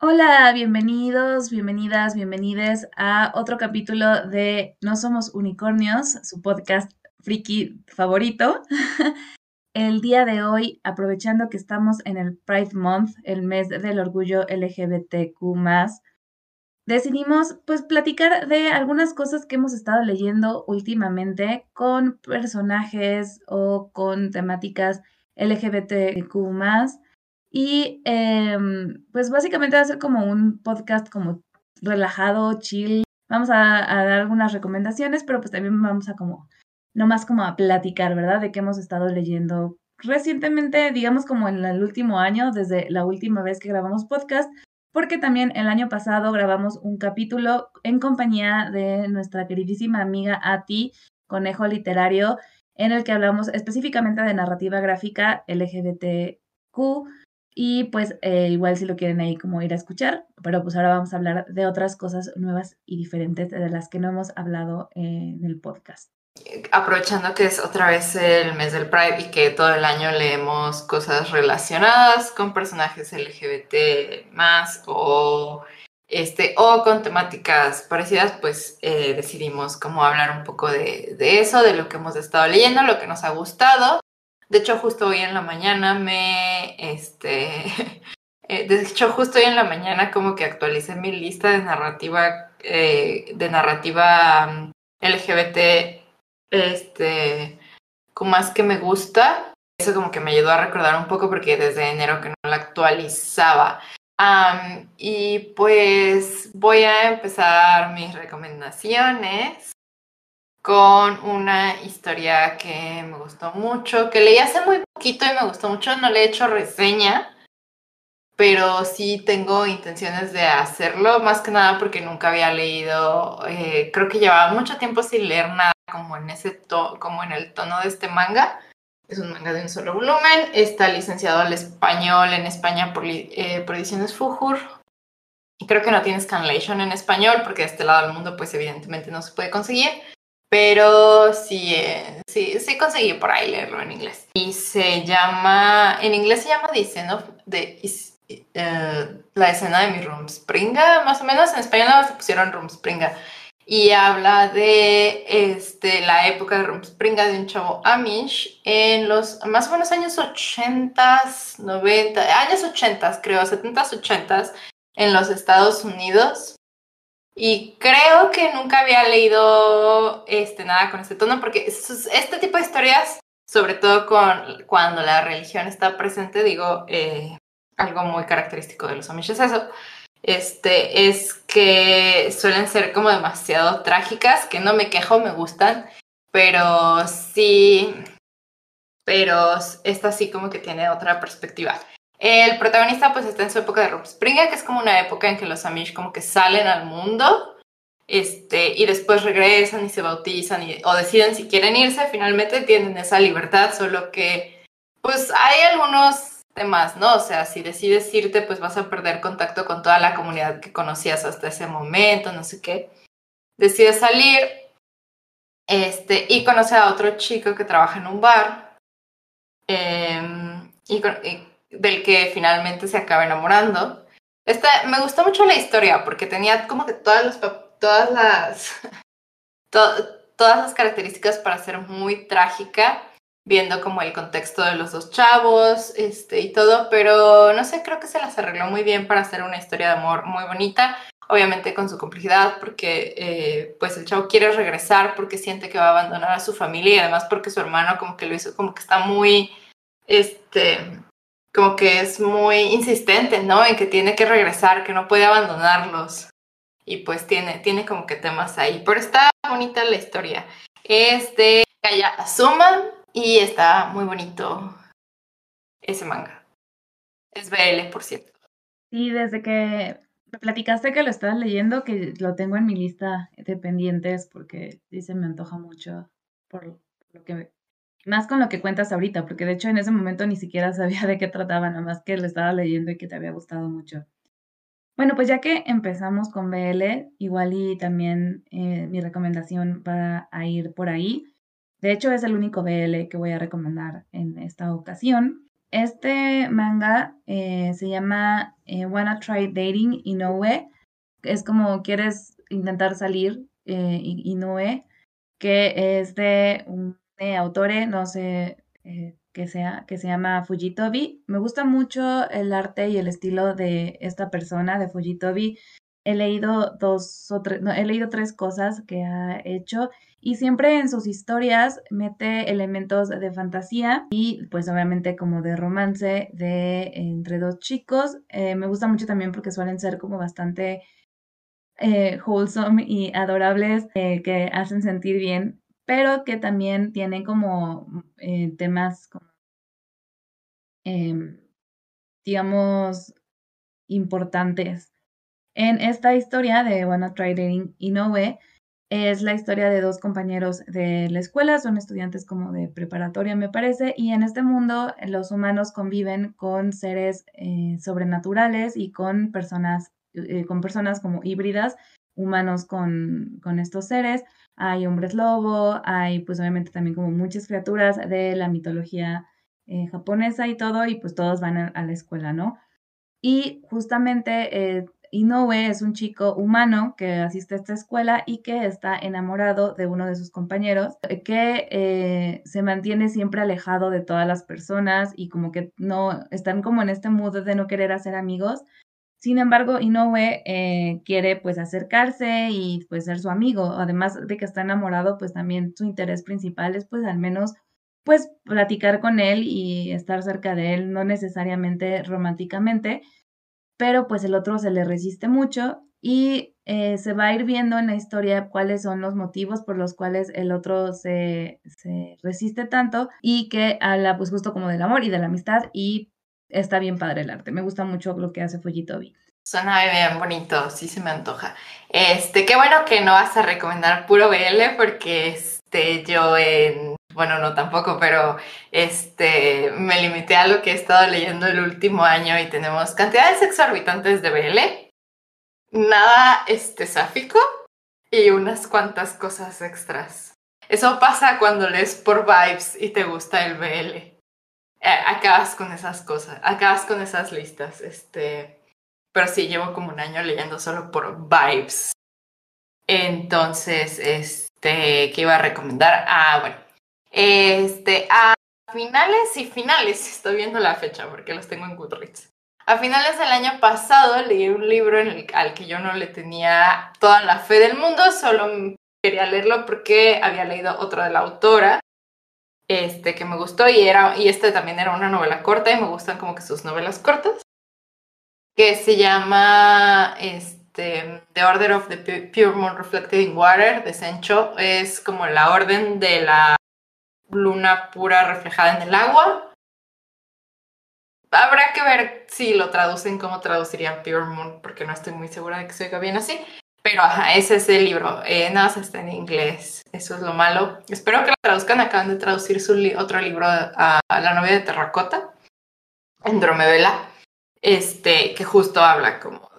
Hola, bienvenidos, bienvenidas, bienvenides a otro capítulo de No Somos Unicornios, su podcast friki favorito. El día de hoy, aprovechando que estamos en el Pride Month, el mes del orgullo LGBTQ, decidimos pues platicar de algunas cosas que hemos estado leyendo últimamente con personajes o con temáticas LGBTQ. Y em, pues básicamente va a ser como un podcast como relajado, chill. Vamos a, a dar algunas recomendaciones, pero pues también vamos a como no más como a platicar, ¿verdad? De qué hemos estado leyendo recientemente, digamos como en el último año, desde la última vez que grabamos podcast, porque también el año pasado grabamos un capítulo en compañía de nuestra queridísima amiga Ati, Conejo Literario, en el que hablamos específicamente de narrativa gráfica LGBTQ. Y pues eh, igual si lo quieren ahí como ir a escuchar, pero pues ahora vamos a hablar de otras cosas nuevas y diferentes de las que no hemos hablado en el podcast aprovechando que es otra vez el mes del Pride y que todo el año leemos cosas relacionadas con personajes LGBT más o, este, o con temáticas parecidas, pues eh, decidimos como hablar un poco de, eso, de lo que hemos estado leyendo, lo que nos ha gustado. De hecho, justo hoy en la mañana me, este, eh, de hecho, justo hoy en la mañana como que actualicé mi lista de narrativa, eh, de narrativa mm, LGBT este, como más que me gusta. Eso como que me ayudó a recordar un poco porque desde enero que no la actualizaba. y pues voy a empezar mis recomendaciones con una historia que me gustó mucho, que leí hace muy poquito y me gustó mucho, no le he hecho reseña, pero sí tengo intenciones de hacerlo, más que nada porque nunca había leído, eh, creo que llevaba mucho tiempo sin leer nada como en ese to como en el tono de este manga. Es un manga de un solo volumen. Está licenciado al español en España por, eh, por ediciones Fujur. Y creo que no tiene scanlation en español porque de este lado del mundo pues evidentemente no se puede conseguir. Pero sí, eh, sí, sí conseguí por ahí leerlo en inglés. Y se llama, en inglés se llama The Scene of, the, uh, la escena de mi Rumspringa, más o menos. En español se pusieron Rumspringa y habla de este, la época de Rumspringa de un chavo Amish en los más o menos años 80, 90, años 80 creo, 70, 80 en los Estados Unidos. Y creo que nunca había leído este, nada con este tono porque este tipo de historias, sobre todo con, cuando la religión está presente, digo, eh, algo muy característico de los Amish es eso este, es que suelen ser como demasiado trágicas, que no me quejo, me gustan, pero sí, pero esta sí como que tiene otra perspectiva. El protagonista pues está en su época de Rumspringa, que es como una época en que los Amish como que salen al mundo este, y después regresan y se bautizan o deciden si quieren irse, finalmente tienen esa libertad, solo que pues hay algunos más, ¿no? O sea, si decides irte, pues vas a perder contacto con toda la comunidad que conocías hasta ese momento, no sé qué. Decides salir este, y conoce a otro chico que trabaja en un bar em, y, del que finalmente se acaba enamorando. Esta, me gustó mucho la historia porque tenía como que todas, las todas las todas las características para ser muy trágica viendo como el contexto de los dos chavos este, y todo, pero no sé, creo que se las arregló muy bien para hacer una historia de amor muy bonita, obviamente con su complejidad, porque eh, pues el chavo quiere regresar porque siente que va a abandonar a su familia y además porque su hermano como que lo hizo, como que está muy, este, como que es muy insistente, ¿no? En que tiene que regresar, que no puede abandonarlos. Y pues tiene, tiene como que temas ahí. Pero está bonita la historia. Es de Kaya Azuma, y está muy bonito ese manga. Es BL, por cierto. Sí, desde que me platicaste que lo estabas leyendo, que lo tengo en mi lista de pendientes porque se me antoja mucho por lo que más con lo que cuentas ahorita, porque de hecho en ese momento ni siquiera sabía de qué trataba, nada más que lo estaba leyendo y que te había gustado mucho. Bueno, pues ya que empezamos con BL, igual y también eh, mi recomendación va a ir por ahí. De hecho, es el único BL que voy a recomendar en esta ocasión. Este manga eh, se llama eh, Wanna Try Dating Inoue. Es como quieres intentar salir Inoue, que es de autor, no sé que sea, que se llama Fujitobi. Me gusta mucho el arte y el estilo de esta persona, de Fujitobi. He leído dos o tres, he leído tres cosas que ha hecho y siempre en sus historias mete elementos de fantasía y pues obviamente como de romance de entre dos chicos. Eh, me gusta mucho también porque suelen ser como bastante eh, wholesome y adorables eh, que hacen sentir bien, pero que también tienen como temas como Em, digamos, importantes. En esta historia de Wanna Try Dating Inoue, es la historia de dos compañeros de la escuela, son estudiantes como de preparatoria, me parece, y en este mundo los humanos conviven con seres eh, sobrenaturales y con personas, eh, con personas como híbridas, humanos con, con estos seres. Hay hombres lobo, hay pues obviamente también como muchas criaturas de la mitología eh, japonesa y todo, y pues todos van a, la escuela, ¿no? Y justamente eh, Inoue es un chico humano que asiste a esta escuela y que está enamorado de uno de sus compañeros, eh, que se mantiene siempre alejado de todas las personas y como que no, están como en este mood de no querer hacer amigos. Sin embargo, Inoue quiere pues acercarse y pues ser su amigo. Además de que está enamorado, pues también su interés principal es pues al menos pues platicar con él y estar cerca de él, no necesariamente románticamente, pero pues el otro se le resiste mucho y eh, se va a ir viendo en la historia cuáles son los motivos por los cuales el otro se, se resiste tanto y que habla pues justo como del amor y de la amistad y está bien padre el arte. Me gusta mucho lo que hace Fujitobi. Suena bien bonito, sí se me antoja. Este, qué bueno que no vas a recomendar puro BL porque este, yo en bueno, no tampoco, pero este, me limité a lo que he estado leyendo el último año y tenemos cantidades exorbitantes de BL, nada este, sáfico y unas cuantas cosas extras. Eso pasa cuando lees por vibes y te gusta el BL. Acabas con esas cosas, acabas con esas listas, este, pero sí, llevo como un año leyendo solo por vibes. Entonces, este, ¿qué iba a recomendar? Ah, bueno, este, a finales y finales, estoy viendo la fecha porque los tengo en Goodreads. A finales del año pasado leí un libro al que yo no le tenía toda la fe del mundo, solo quería leerlo porque había leído otro de la autora, este que me gustó y era y este también era una novela corta y me gustan como que sus novelas cortas, que se llama este The Order of the Pure Moon Reflected in Water de Sencho, es como la orden de la luna pura reflejada en el agua. Habrá que ver si lo traducen, cómo traducirían Pure Moon, porque no estoy muy segura de que se oiga bien así. Pero ajá, ese es el libro. Eh, nada más está en inglés. Eso es lo malo. Espero que lo traduzcan. Acaban de traducir su otro libro a, La novia de terracota, en Dromedela, este, que justo habla como,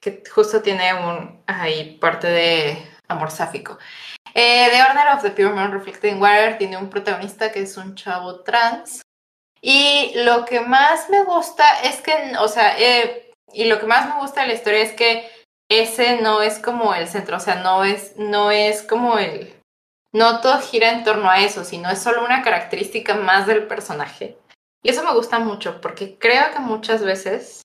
que justo tiene un, ahí parte de amor sáfico. Eh, the Order of the Pure Moon Reflecting Water tiene un protagonista que es un chavo trans. Y lo que más me gusta es que, o sea, eh, y lo que más me gusta de la historia es que ese no es como el centro, o sea, no es, no es como el, no todo gira en torno a eso, sino es solo una característica más del personaje. Y eso me gusta mucho porque creo que muchas veces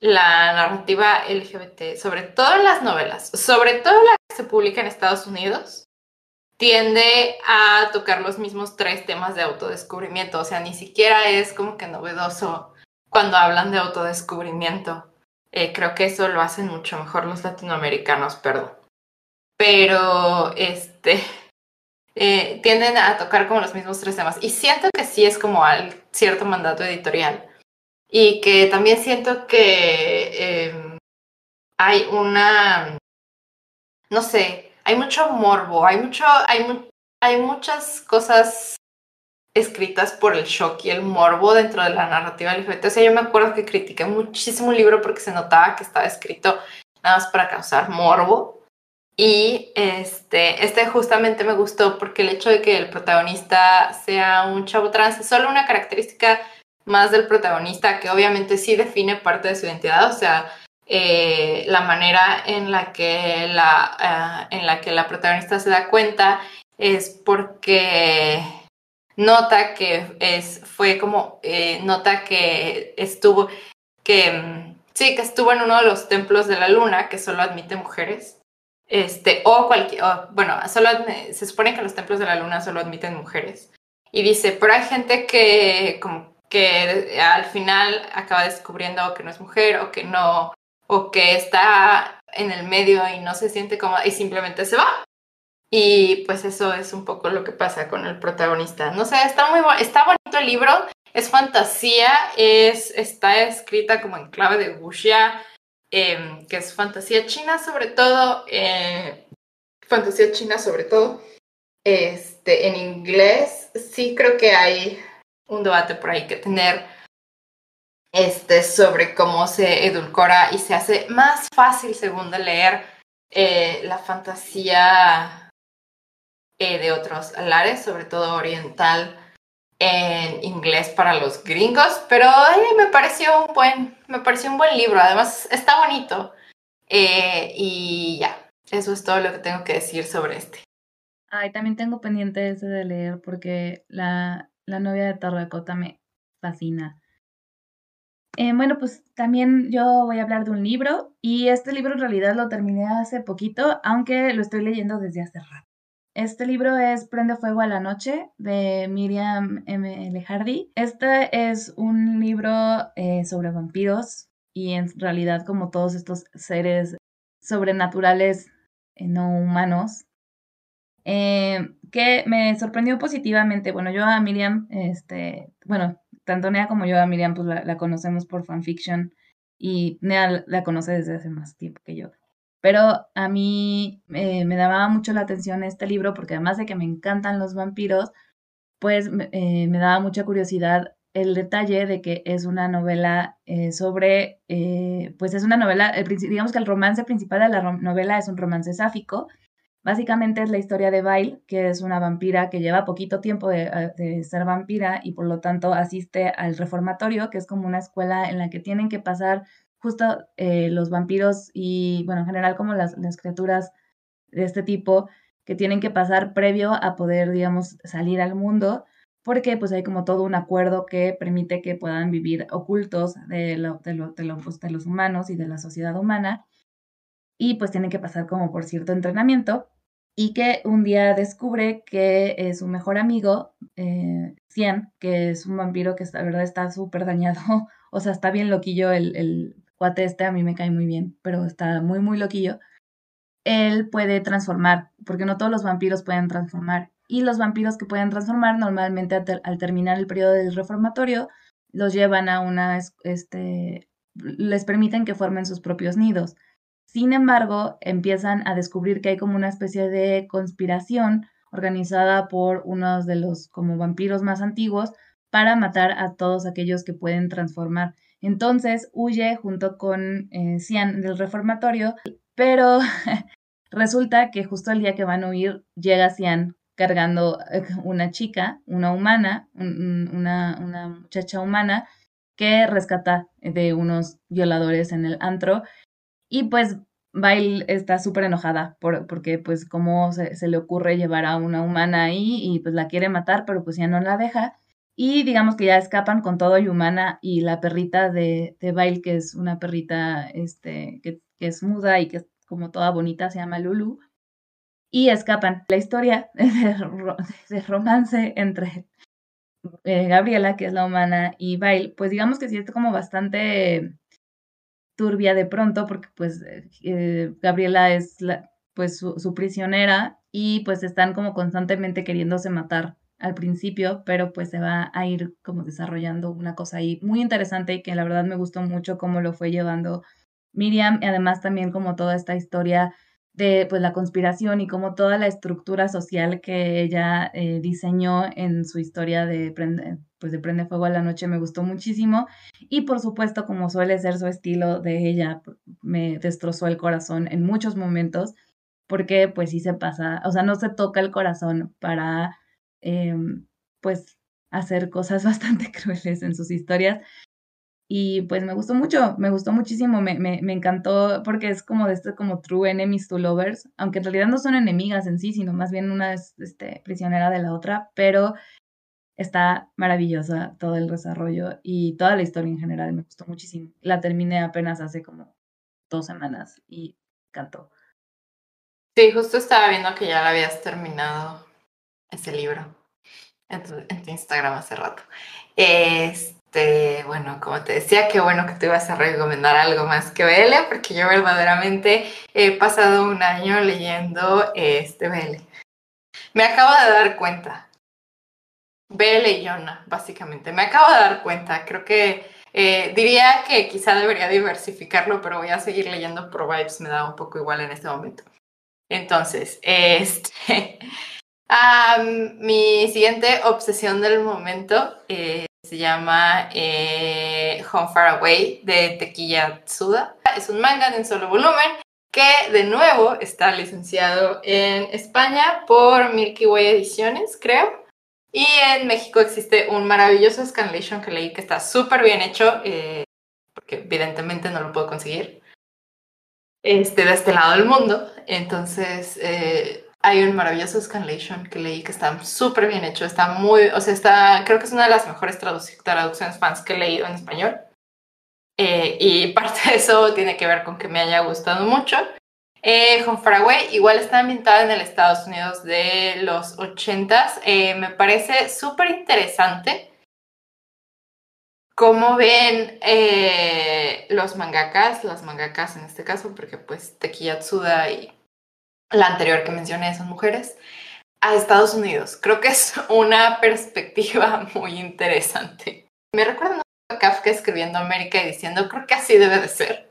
la narrativa LGBT, sobre todo en las novelas, sobre todo la que se publica en Estados Unidos, tiende a tocar los mismos tres temas de autodescubrimiento. O sea, ni siquiera es como que novedoso cuando hablan de autodescubrimiento. Eh, creo que eso lo hacen mucho mejor los latinoamericanos, perdón. Pero, este, eh, tienden a tocar como los mismos tres temas. Y siento que sí es como al cierto mandato editorial y que también siento que em, hay una, no sé, hay mucho morbo, hay mucho, hay, hay muchas cosas escritas por el shock y el morbo dentro de la narrativa LGBT. O sea, yo me acuerdo que critiqué muchísimo un libro porque se notaba que estaba escrito nada más para causar morbo. Y este, este justamente me gustó porque el hecho de que el protagonista sea un chavo trans es solo una característica más del protagonista que obviamente sí define parte de su identidad. O sea, eh, la manera en la, que la, eh, en la que la protagonista se da cuenta es porque nota que es, fue como, eh, nota que estuvo, que mm, sí, que estuvo en uno de los templos de la luna que solo admite mujeres. Este, o cualquier, bueno, solo se supone que los templos de la luna solo admiten mujeres. Y dice, pero hay gente que como que al final acaba descubriendo que no es mujer o que no, o que está en el medio y no se siente cómoda y simplemente se va. Y pues eso es un poco lo que pasa con el protagonista. No sé, está muy está bonito el libro, es fantasía, es, está escrita como en clave de wuxia, em, que es fantasía china sobre todo, eh, fantasía china sobre todo. Este, en inglés sí creo que hay un debate por ahí que tener este, sobre cómo se edulcora y se hace más fácil según de leer eh, la fantasía eh, de otros lares, sobre todo oriental, en inglés para los gringos, pero me pareció un buen, me pareció un buen libro, además está bonito. Eh, y ya, eso es todo lo que tengo que decir sobre este. Ay, también tengo pendiente ese de leer porque la, la novia de Terracota me fascina. Eh, bueno, pues también yo voy a hablar de un libro y este libro en realidad lo terminé hace poquito, aunque lo estoy leyendo desde hace rato. Este libro es Prende Fuego a la Noche de Miriam M. L. Hardy. Este es un libro eh, sobre vampiros y en realidad como todos estos seres sobrenaturales eh, no humanos eh, que me sorprendió positivamente. Bueno, yo a Miriam, este, bueno, tanto Nea como yo a Miriam pues la, la conocemos por fanfiction y Nea la conoce desde hace más tiempo que yo. Pero a mí eh, me daba mucho la atención este libro porque además de que me encantan los vampiros, pues eh, me daba mucha curiosidad el detalle de que es una novela eh, sobre, pues es una novela, digamos que el romance principal de la novela es un romance sáfico. Básicamente es la historia de Bail, que es una vampira que lleva poquito tiempo de ser vampira y por lo tanto asiste al reformatorio, que es como una escuela en la que tienen que pasar justo eh, los vampiros y, bueno, en general como las, las, criaturas de este tipo que tienen que pasar previo a poder, digamos, salir al mundo, porque pues hay como todo un acuerdo que permite que puedan vivir ocultos de, lo, de, lo, de, pues, de los humanos y de la sociedad humana, y pues tienen que pasar como por cierto entrenamiento, y que un día descubre que es su mejor amigo, eh, que es un vampiro que la verdad está súper dañado, o sea, está bien loquillo el, cuate este a mí me cae muy bien, pero está muy, muy loquillo, él puede transformar, porque no todos los vampiros pueden transformar. Y los vampiros que pueden transformar normalmente al, terminar el periodo del reformatorio los llevan a una, este, les permiten que formen sus propios nidos. Sin embargo, empiezan a descubrir que hay como una especie de conspiración organizada por unos de los como vampiros más antiguos para matar a todos aquellos que pueden transformar. Entonces huye junto con eh, Cian del reformatorio, pero resulta que justo el día que van a huir llega Cian cargando eh, una chica, una humana, una, muchacha humana que rescata de unos violadores en el antro y pues Bail está súper enojada por, porque pues cómo se, se, le ocurre llevar a una humana ahí y pues la quiere matar, pero pues ya no la deja. Y digamos que ya escapan con todo y humana y la perrita de, de Bail, que es una perrita este, que, es muda y que es como toda bonita, se llama Lulu. Y escapan. La historia de, romance entre eh, Gabriela, que es la humana, y Bail, pues digamos que sí es como bastante turbia de pronto, porque pues eh, Gabriela es la, pues su, su prisionera y pues están como constantemente queriéndose matar al principio, pero pues se va a ir como desarrollando una cosa ahí muy interesante y que la verdad me gustó mucho cómo lo fue llevando Miriam, y además también como toda esta historia de pues la conspiración y como toda la estructura social que ella eh, diseñó en su historia de prende, pues de Prende Fuego a la Noche me gustó muchísimo. Y por supuesto como suele ser su estilo de ella me destrozó el corazón en muchos momentos porque pues sí se pasa, o sea, no se toca el corazón para em, pues hacer cosas bastante crueles en sus historias, y pues me gustó mucho, me gustó muchísimo, me, me, encantó porque es como de este como true enemies to lovers, aunque en realidad no son enemigas en sí, sino más bien una es este, prisionera de la otra, pero está maravillosa todo el desarrollo y toda la historia en general, me gustó muchísimo. La terminé apenas hace como dos semanas y encantó. Sí, justo estaba viendo que ya la habías terminado ese libro en tu, Instagram hace rato. Este este, bueno, como te decía, qué bueno que te ibas a recomendar algo más que BL, porque yo verdaderamente he pasado un año leyendo este BL. Me acabo de dar cuenta. BL y Yona, básicamente. Me acabo de dar cuenta. Creo que eh, diría que quizá debería diversificarlo, pero voy a seguir leyendo Pro Vibes. Me da un poco igual en este momento. Entonces, este. mi siguiente obsesión del momento eh, se llama eh, Home Far Away de Tequilla Tsuda. Es un manga de solo volumen que de nuevo está licenciado en España por Milky Way Ediciones, creo. Y en México existe un maravilloso scanlation que leí que está súper bien hecho, eh, porque evidentemente no lo puedo conseguir este, de este lado del mundo. Entonces, hay un maravilloso scanlation que leí que está súper bien hecho, está muy, o sea, está, creo que es una de las mejores traducciones fans que he leído en español. Eh, y parte de eso tiene que ver con que me haya gustado mucho. Eh, Faraway igual está ambientada en el Estados Unidos de los 80s. Eh, me parece súper interesante cómo ven eh, los mangakas, las mangakas en este caso, porque pues Tekiya Tsuda y la anterior que mencioné son mujeres, a Estados Unidos. Creo que es una perspectiva muy interesante. Me recuerda a Kafka escribiendo América y diciendo, creo que así debe de ser.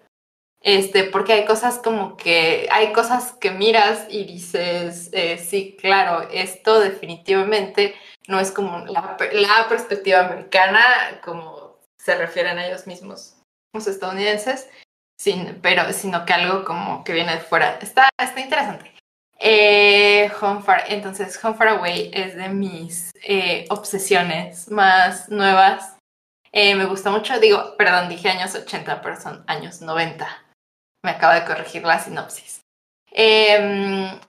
Este, porque hay cosas como que, hay cosas que miras y dices, eh, sí, claro, esto definitivamente no es como la, la perspectiva americana, como se refieren a ellos mismos, los estadounidenses, sin, pero, sino que algo como que viene de fuera. Está, está interesante. Eh, Home Far, entonces, Home Far Away es de mis eh, obsesiones más nuevas. Eh, me gusta mucho, digo, perdón, dije años 80, pero son años 90. Me acabo de corregir la sinopsis. Em,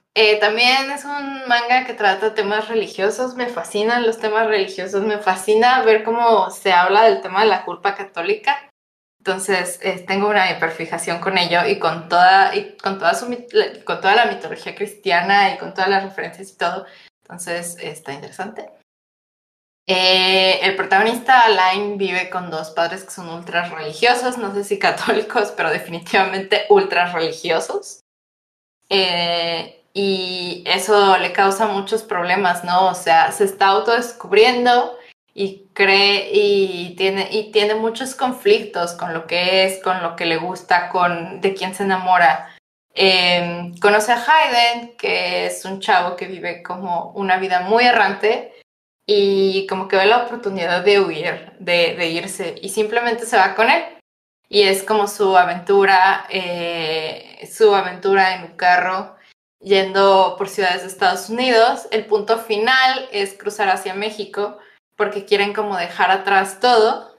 también es un manga que trata temas religiosos, me fascinan los temas religiosos, me fascina ver cómo se habla del tema de la culpa católica entonces, eh, tengo una hiperfijación con ello y con toda, y con, toda su, con toda la mitología cristiana y con todas las referencias y todo. Entonces, está interesante. Eh, el protagonista, Alain, vive con dos padres que son ultra religiosos, no sé si católicos, pero definitivamente ultra religiosos. Eh, y eso le causa muchos problemas, ¿no? O sea, se está autodescubriendo y cree y tiene, y tiene muchos conflictos con lo que es, con lo que le gusta, con de quién se enamora. Em, conoce a Hayden, que es un chavo que vive como una vida muy errante y como que ve la oportunidad de huir, de, irse y simplemente se va con él. Y es como su aventura, eh, su aventura en un carro yendo por ciudades de Estados Unidos. El punto final es cruzar hacia México porque quieren como dejar atrás todo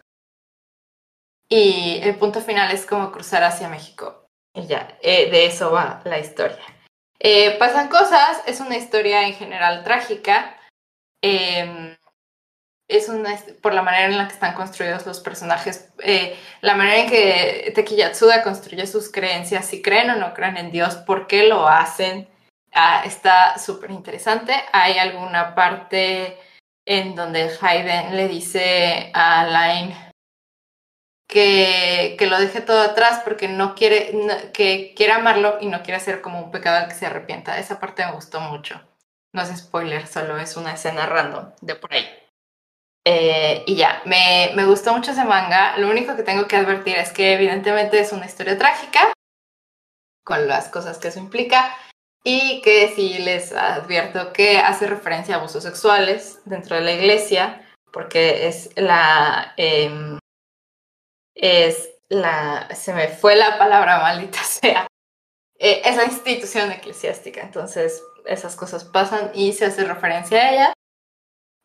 y el punto final es como cruzar hacia México. Y ya, eh, de eso va la historia. Eh, pasan cosas, es una historia en general trágica. Em, es una, por la manera en la que están construidos los personajes, eh, la manera en que Tekiyatsuda construye sus creencias, si creen o no creen en Dios, por qué lo hacen, ah, está súper interesante. Hay alguna parte en donde Hayden le dice a Line que, que, lo deje todo atrás porque no quiere, que quiere amarlo y no quiere ser como un pecador que se arrepienta. Esa parte me gustó mucho. No es spoiler, solo es una escena random de por ahí. Eh, y ya, me, me, gustó mucho ese manga. Lo único que tengo que advertir es que evidentemente es una historia trágica con las cosas que eso implica. Y que sí les advierto que hace referencia a abusos sexuales dentro de la iglesia, porque es la. Em, es la. Se me fue la palabra maldita sea. Eh, es la institución eclesiástica. Entonces, esas cosas pasan y se hace referencia a ella.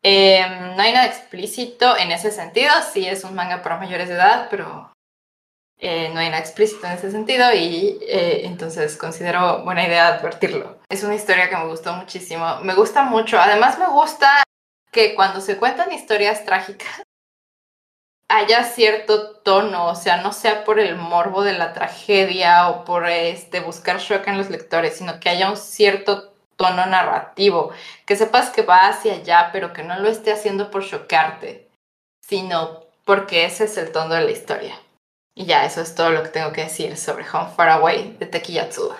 Em, no hay nada explícito en ese sentido. Sí es un manga para mayores de edad, pero eh, no hay nada explícito en ese sentido y eh, entonces considero buena idea advertirlo. Es una historia que me gustó muchísimo. Me gusta mucho. Además me gusta que cuando se cuentan historias trágicas haya cierto tono, o sea, no sea por el morbo de la tragedia o por este buscar shock en los lectores, sino que haya un cierto tono narrativo, que sepas que va hacia allá, pero que no lo esté haciendo por chocarte, sino porque ese es el tono de la historia. Y ya, eso es todo lo que tengo que decir sobre Home Far Away de Tekiyatsuda.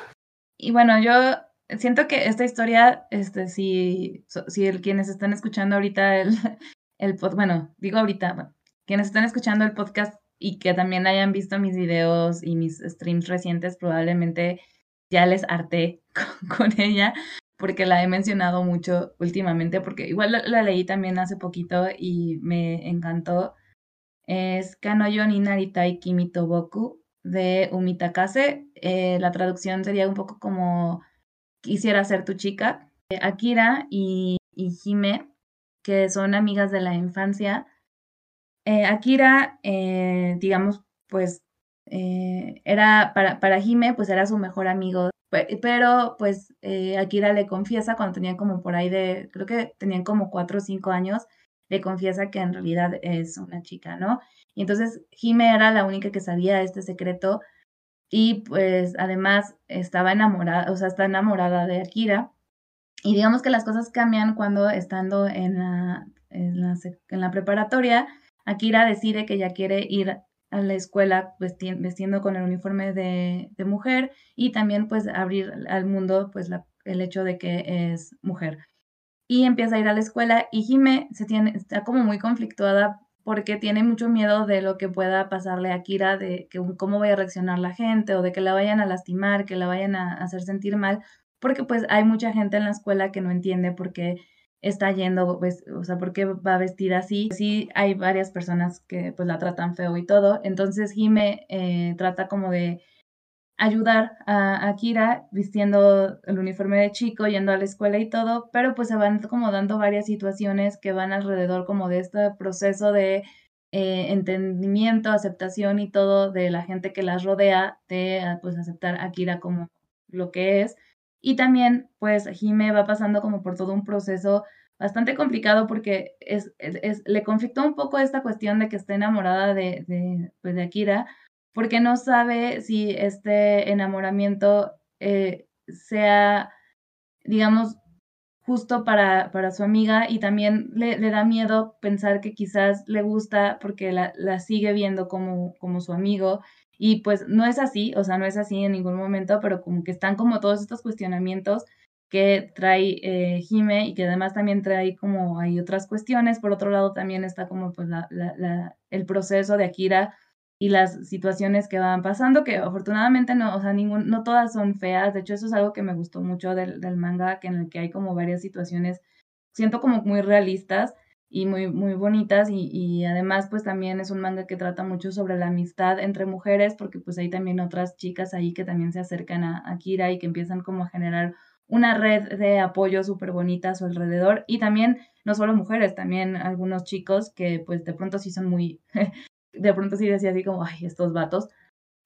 Y bueno, yo siento que esta historia, este, si, si el, quienes están escuchando ahorita el, el podcast, bueno, digo ahorita, quienes están escuchando el podcast y que también hayan visto mis videos y mis streams recientes, probablemente ya les harté con, ella, porque la he mencionado mucho últimamente, porque igual la leí también hace poquito y me encantó es Kanoyo ni Naritai Kimi de Umitakase. Eh, la traducción sería un poco como Quisiera ser tu chica. Eh, Akira y, y, Hime, que son amigas de la infancia. Eh, Akira, digamos, pues era para, para Hime, pues era su mejor amigo. Pero pues Akira le confiesa cuando tenían como por ahí de, creo que tenían como cuatro o cinco años, le confiesa que en realidad es una chica, ¿no? Y entonces Jime era la única que sabía este secreto y pues además estaba enamorada, o sea, está enamorada de Akira. Y digamos que las cosas cambian cuando estando en la, en la, preparatoria, Akira decide que ya quiere ir a la escuela vestiendo con el uniforme de, mujer y también pues abrir al mundo pues el hecho de que es mujer y empieza a ir a la escuela y Jime se tiene, está como muy conflictuada porque tiene mucho miedo de lo que pueda pasarle a Kira, de que cómo vaya a reaccionar la gente o de que la vayan a lastimar, que la vayan a hacer sentir mal, porque pues hay mucha gente en la escuela que no entiende por qué está yendo, pues, o sea, por qué va a vestir así. Sí, hay varias personas que pues la tratan feo y todo, entonces Jime eh, trata como de ayudar a, Kira vistiendo el uniforme de chico, yendo a la escuela y todo, pero pues se van como dando varias situaciones que van alrededor como de este proceso de eh, entendimiento, aceptación y todo de la gente que las rodea, de ah, pues aceptar a como lo que es. Y también pues Jime va pasando como por todo un proceso bastante complicado porque es, es, le conflictó un poco esta cuestión de que está enamorada de, de, pues, de Akira, porque no sabe si este enamoramiento eh, sea, digamos, justo para, para su amiga y también le, le, da miedo pensar que quizás le gusta porque la, la, sigue viendo como, como su amigo y pues no es así, o sea, no es así en ningún momento, pero como que están como todos estos cuestionamientos que trae eh, Jime y que además también trae como hay otras cuestiones. Por otro lado, también está como pues la, la, el proceso de Akira y las situaciones que van pasando, que afortunadamente no, o sea, ningún, no todas son feas, de hecho eso es algo que me gustó mucho del, del manga, que en el que hay como varias situaciones, siento como muy realistas y muy, muy bonitas y, y además pues también es un manga que trata mucho sobre la amistad entre mujeres, porque pues hay también otras chicas ahí que también se acercan a, a Kira y que empiezan como a generar una red de apoyo súper bonita a su alrededor. Y también no solo mujeres, también algunos chicos que pues de pronto sí son muy de pronto sí decía así como, ay, estos vatos.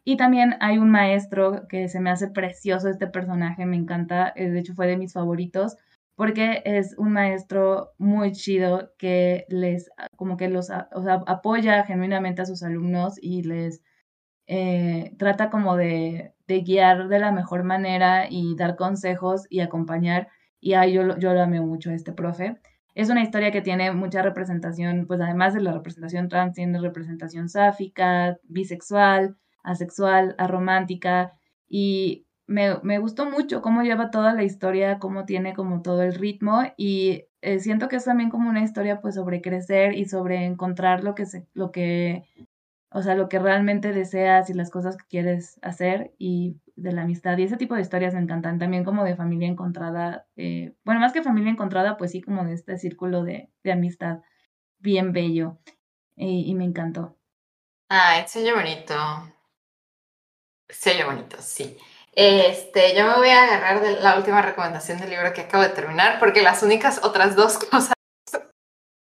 Y también hay un maestro que se me hace precioso este personaje, me encanta, eh, de hecho fue de mis favoritos, porque es un maestro muy chido que les, como que los, o sea, apoya genuinamente a sus alumnos y les eh, trata como de, de, guiar de la mejor manera y dar consejos y acompañar. Y ahí yo, yo lo amé mucho a este profe. Es una historia que tiene mucha representación, pues además de la representación trans, tiene representación sáfica, bisexual, asexual, aromántica, y me, me, gustó mucho cómo lleva toda la historia, cómo tiene como todo el ritmo, y eh, siento que es también como una historia pues sobre crecer y sobre encontrar lo que, se, lo que, o sea, lo que realmente deseas y las cosas que quieres hacer, y de la amistad y ese tipo de historias me encantan, también como de familia encontrada, eh, bueno, más que familia encontrada, pues sí, como de este círculo de, de amistad bien bello y me encantó. Ay, sello bonito. Sello bonito, sí. Este, yo me voy a agarrar de la última recomendación del libro que acabo de terminar, porque las únicas otras dos cosas,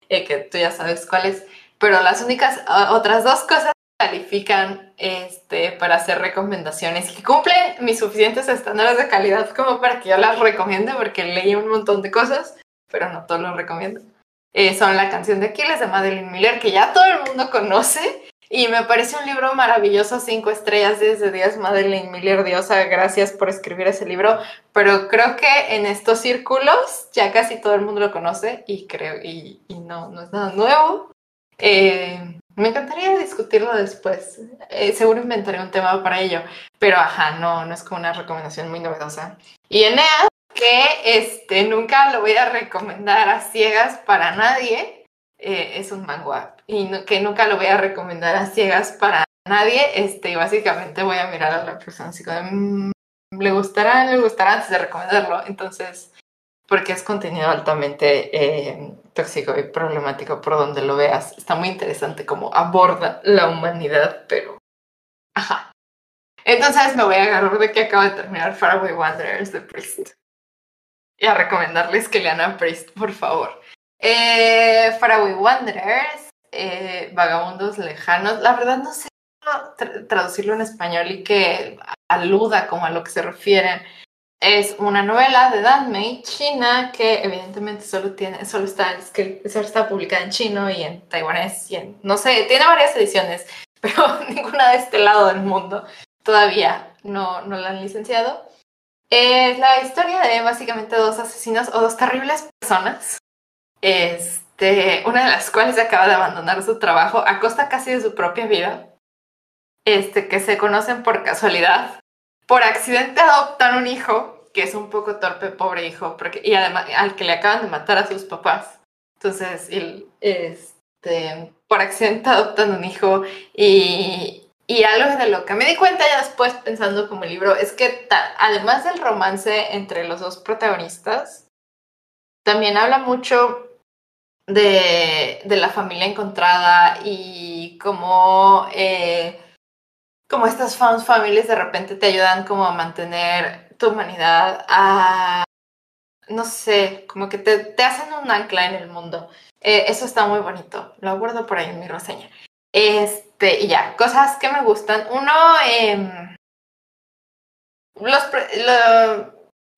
eh, que tú ya sabes cuáles, pero las únicas otras dos cosas califican este, para hacer recomendaciones y que cumplen mis suficientes estándares de calidad como para que yo las recomiende, porque leí un montón de cosas, pero no todos lo recomiendo. Eh, son la canción de Aquiles de Madeline Miller, que ya todo el mundo conoce, y me parece un libro maravilloso, cinco estrellas desde días Madeleine Miller, diosa, gracias por escribir ese libro. Pero creo que en estos círculos ya casi todo el mundo lo conoce y creo, y, no, no es nada nuevo. Eh, me encantaría discutirlo después. Eh, seguro inventaré un tema para ello. Pero ajá, no, no es como una recomendación muy novedosa. Y Enea, que este, nunca lo voy a recomendar a ciegas para nadie eh, es un manga y que nunca lo voy a recomendar a ciegas para nadie. Este, básicamente voy a mirar a la persona así como, mm, le gustará, le gustará antes de recomendarlo. Entonces, porque es contenido altamente eh, tóxico y problemático por donde lo veas. Está muy interesante cómo aborda la humanidad, pero... Ajá. Entonces me voy a agarrar de que acaba de terminar Faraway Wanderers de Priest. Y a recomendarles que lean a Priest, por favor. Eh, Faraway Wanderers, eh, Vagabundos Lejanos. La verdad no sé traducirlo en español y que aluda como a lo que se refieren. Es una novela de Dan Mei, China, que evidentemente solo, tiene, solo, está, solo está publicada en chino y en taiwanés y no sé, tiene varias ediciones, pero ninguna de este lado del mundo todavía no, no la han licenciado. Es la historia de básicamente dos asesinos o dos terribles personas este, una de las cuales acaba de abandonar su trabajo a costa casi de su propia vida, este, que se conocen por casualidad, por accidente adoptan un hijo, que es un poco torpe, pobre hijo, porque, y además al que le acaban de matar a sus papás. Entonces, este, por accidente adoptan un hijo y, y algo de lo que me di cuenta ya después pensando como libro es que además del romance entre los dos protagonistas, también habla mucho de, de la familia encontrada y cómo, eh, estas fans families de repente te ayudan como a mantener tu humanidad, a, no sé, como que te, te hacen un ancla en el mundo. Eh, eso está muy bonito, lo guardo por ahí en mi reseña. Este, y ya, cosas que me gustan. Uno, eh, los,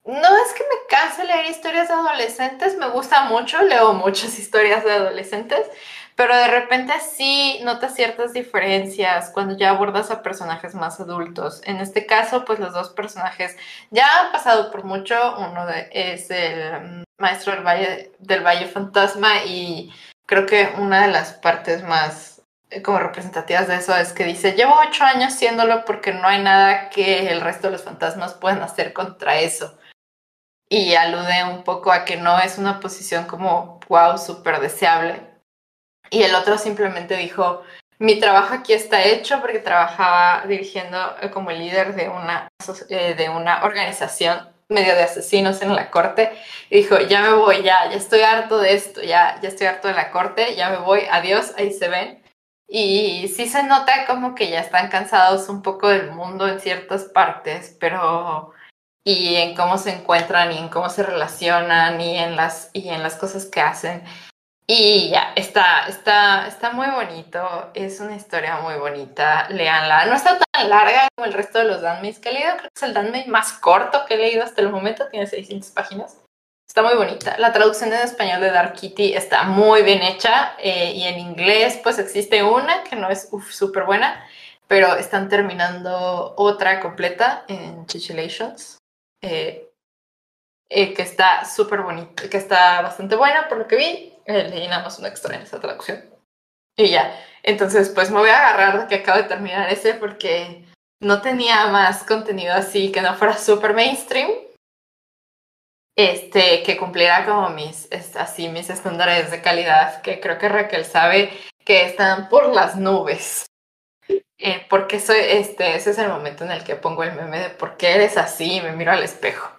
no es que me canse leer historias de adolescentes, me gusta mucho, leo muchas historias de adolescentes, pero de repente sí notas ciertas diferencias cuando ya abordas a personajes más adultos. En este caso, pues los dos personajes ya han pasado por mucho. Uno es el maestro del Valle, del Valle Fantasma y creo que una de las partes más eh, como representativas de eso es que dice, llevo ocho años siéndolo porque no hay nada que el resto de los fantasmas puedan hacer contra eso y alude un poco a que no es una posición como, wow, súper deseable. Y el otro simplemente dijo, mi trabajo aquí está hecho porque trabajaba dirigiendo eh, como líder de una, eh, de una organización medio de asesinos en la corte y dijo, ya me voy, ya, ya estoy harto de esto, ya, ya estoy harto de la corte, ya me voy, adiós, ahí se ven. Y sí se nota como que ya están cansados un poco del mundo en ciertas partes, pero y en cómo se encuentran y en cómo se relacionan y en las, y en las cosas que hacen. Y ya, está, está, está muy bonito, es una historia muy bonita, leanla. No está tan larga como el resto de los Danmeis que he leído, creo que es el Danmei más corto que he leído hasta el momento, tiene 600 páginas. Está muy bonita. La traducción en español de Dark Kitty está muy bien hecha eh, y en inglés pues existe una que no es súper buena, pero están terminando otra completa en Chichilations eh, eh, que está súper bonita, que está bastante buena por lo que vi. Leí nada más una extra en esa traducción. Y ya, entonces pues me voy a agarrar de que acabo de terminar ese porque no tenía más contenido así que no fuera súper mainstream. Este, que cumpliera como mis, así, mis estándares de calidad, que creo que Raquel sabe que están por las nubes. Eh, porque soy, este, ese es el momento en el que pongo el meme de por qué eres así y me miro al espejo.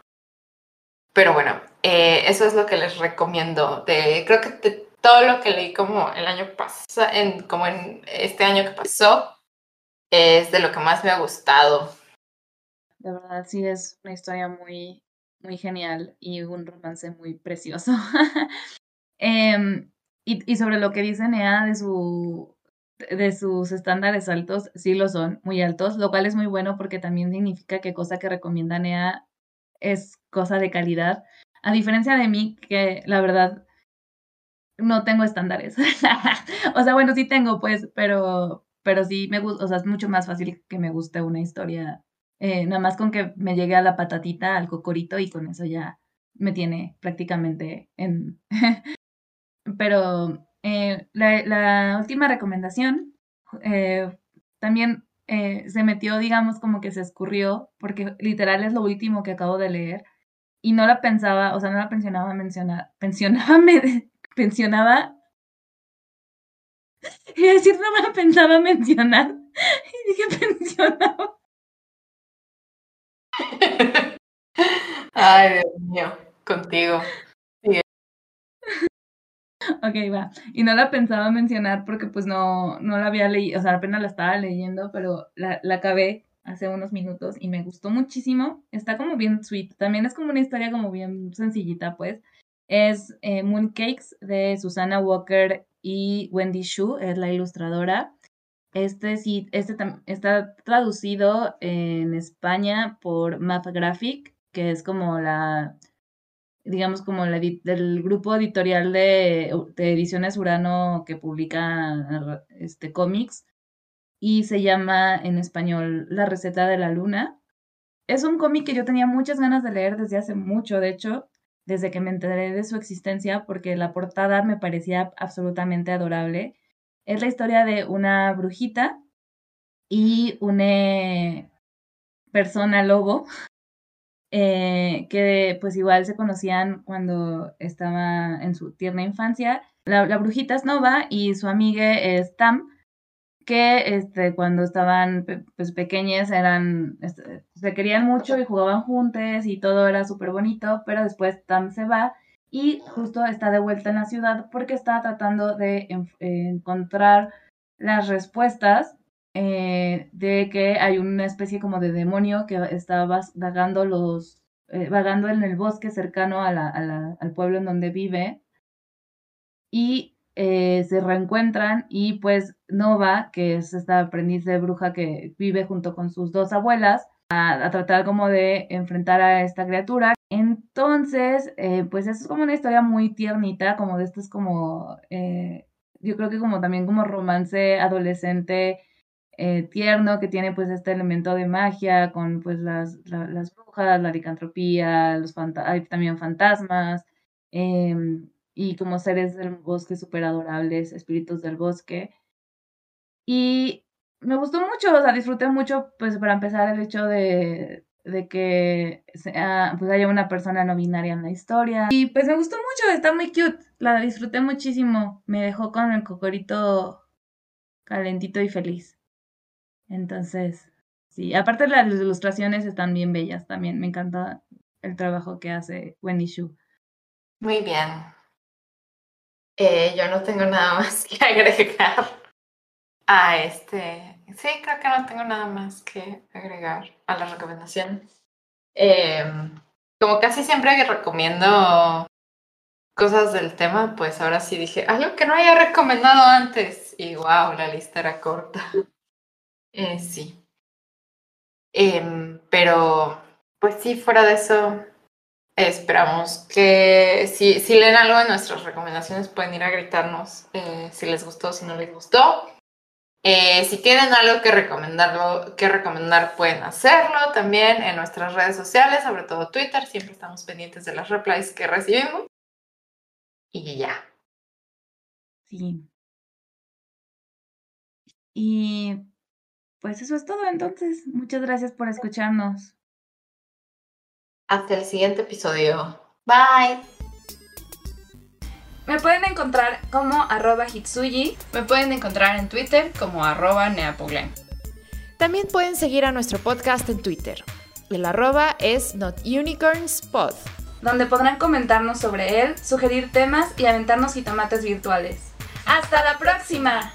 Pero bueno, eh, eso es lo que les recomiendo. De, creo que todo lo que leí como el año pasado, en, como en este año que pasó, es de lo que más me ha gustado. De verdad, sí, es una historia muy, muy genial y un romance muy precioso. Em, y, y, sobre lo que dice Nea de su de sus estándares altos, sí lo son, muy altos, lo cual es muy bueno porque también significa que cosa que recomienda Nea es cosa de calidad. A diferencia de mí, que la verdad no tengo estándares. o sea, bueno, sí tengo, pues, pero, pero sí me gusta, o sea, es mucho más fácil que me guste una historia, eh, nada más con que me llegue a la patatita, al cocorito y con eso ya me tiene prácticamente en... pero eh, la, última recomendación eh, también eh, se metió, digamos, como que se escurrió, porque literal es lo último que acabo de leer, y no la pensaba, o sea, no la pensionaba mencionar, pensionaba, me, pensionaba, y decir, no me la pensaba mencionar, y dije pensionaba. Ay, Dios mío, contigo. Ok, va. Y no la pensaba mencionar porque pues no, no la había leído, o sea, apenas la estaba leyendo, pero la, la acabé hace unos minutos y me gustó muchísimo. Está como bien sweet. También es como una historia como bien sencillita, pues. Es eh, Mooncakes de Susana Walker y Wendy Shu, es la ilustradora. Este sí, este está traducido en España por Math Graphic, que es como la digamos, como la del grupo editorial de, Ediciones Urano que publica este, cómics y se llama en español La receta de la luna. Es un cómic que yo tenía muchas ganas de leer desde hace mucho, de hecho, desde que me enteré de su existencia, porque la portada me parecía absolutamente adorable. Es la historia de una brujita y una persona lobo eh, que pues igual se conocían cuando estaba en su tierna infancia. La, brujita es Nova y su amiga es Tam, que este, cuando estaban pues, pequeñas eran, este, se querían mucho y jugaban juntos y todo era súper bonito, pero después Tam se va y justo está de vuelta en la ciudad porque está tratando de encontrar las respuestas eh, de que hay una especie como de demonio que está vagando los eh, vagando en el bosque cercano a la, al pueblo en donde vive. Y eh, se reencuentran y pues Nova, que es esta aprendiz de bruja que vive junto con sus dos abuelas, a, tratar como de enfrentar a esta criatura. Entonces, pues es como una historia muy tiernita, como de estos como, yo creo que como también como romance adolescente eh, tierno que tiene pues este elemento de magia con pues las, las brujas, la licantropía, los hay también fantasmas em, y como seres del bosque súper adorables, espíritus del bosque. Y me gustó mucho, o sea, disfruté mucho pues para empezar el hecho de, de que sea, pues haya una persona no binaria en la historia. Y pues me gustó mucho, está muy cute, la disfruté muchísimo, me dejó con el cocorito calentito y feliz. Entonces, sí, aparte las ilustraciones están bien bellas también. Me encanta el trabajo que hace Wendy Shu. Muy bien. Eh, yo no tengo nada más que agregar a este. Sí, creo que no tengo nada más que agregar a la recomendación. Em, como casi siempre que recomiendo cosas del tema, pues ahora sí dije algo que no haya recomendado antes. Y wow, la lista era corta. Eh, sí. Em, pero, pues sí, fuera de eso, esperamos que si, si leen algo de nuestras recomendaciones pueden ir a gritarnos eh, si les gustó, si no les gustó. Eh, si tienen algo que recomendarlo, que recomendar, pueden hacerlo también en nuestras redes sociales, sobre todo Twitter. Siempre estamos pendientes de las replies que recibimos. Y ya. Sí. Y pues eso es todo entonces. Muchas gracias por escucharnos. Hasta el siguiente episodio. Bye. Me pueden encontrar como arroba Hitsuyi. Me pueden encontrar en Twitter como arroba Neapoglen. También pueden seguir a nuestro podcast en Twitter. El arroba es notunicornspod. Donde podrán comentarnos sobre él, sugerir temas y aventarnos jitomates virtuales. ¡Hasta la próxima!